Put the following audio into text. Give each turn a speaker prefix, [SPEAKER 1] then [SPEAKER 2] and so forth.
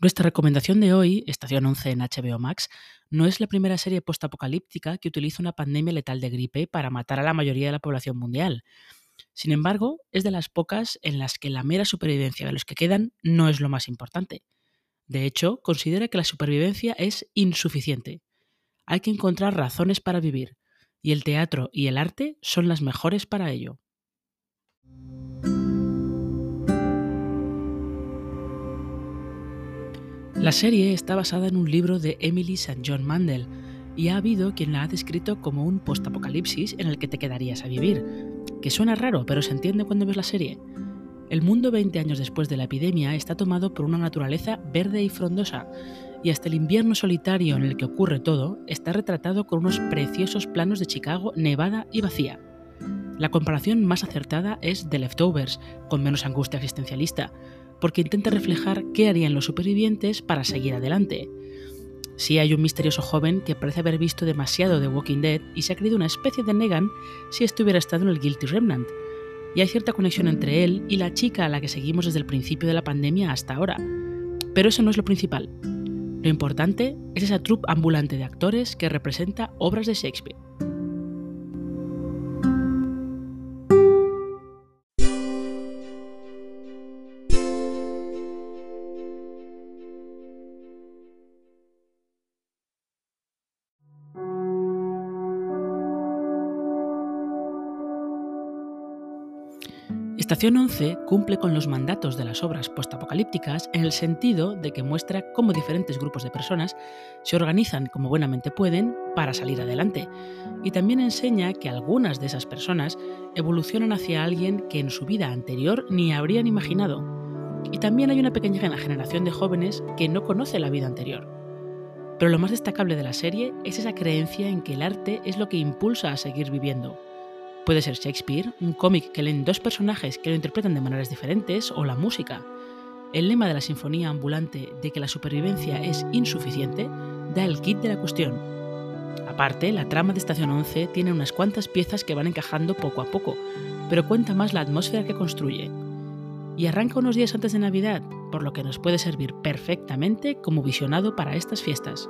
[SPEAKER 1] Nuestra recomendación de hoy, Estación 11 en HBO Max, no es la primera serie postapocalíptica que utiliza una pandemia letal de gripe para matar a la mayoría de la población mundial. Sin embargo, es de las pocas en las que la mera supervivencia de los que quedan no es lo más importante. De hecho, considera que la supervivencia es insuficiente. Hay que encontrar razones para vivir, y el teatro y el arte son las mejores para ello. La serie está basada en un libro de Emily St. John Mandel y ha habido quien la ha descrito como un postapocalipsis en el que te quedarías a vivir, que suena raro, pero se entiende cuando ves la serie. El mundo 20 años después de la epidemia está tomado por una naturaleza verde y frondosa, y hasta el invierno solitario en el que ocurre todo está retratado con unos preciosos planos de Chicago nevada y vacía. La comparación más acertada es The Leftovers, con menos angustia existencialista, porque intenta reflejar qué harían los supervivientes para seguir adelante. Sí hay un misterioso joven que parece haber visto demasiado de Walking Dead y se ha creído una especie de Negan si esto hubiera estado en el Guilty Remnant. Y hay cierta conexión entre él y la chica a la que seguimos desde el principio de la pandemia hasta ahora. Pero eso no es lo principal. Lo importante es esa troupe ambulante de actores que representa obras de Shakespeare. Estación 11 cumple con los mandatos de las obras postapocalípticas en el sentido de que muestra cómo diferentes grupos de personas se organizan como buenamente pueden para salir adelante. Y también enseña que algunas de esas personas evolucionan hacia alguien que en su vida anterior ni habrían imaginado. Y también hay una pequeña generación de jóvenes que no conoce la vida anterior. Pero lo más destacable de la serie es esa creencia en que el arte es lo que impulsa a seguir viviendo Puede ser Shakespeare, un cómic que leen dos personajes que lo interpretan de maneras diferentes, o la música. El lema de la sinfonía ambulante de que la supervivencia es insuficiente da el kit de la cuestión. Aparte, la trama de Estación 11 tiene unas cuantas piezas que van encajando poco a poco, pero cuenta más la atmósfera que construye. Y arranca unos días antes de Navidad, por lo que nos puede servir perfectamente como visionado para estas fiestas.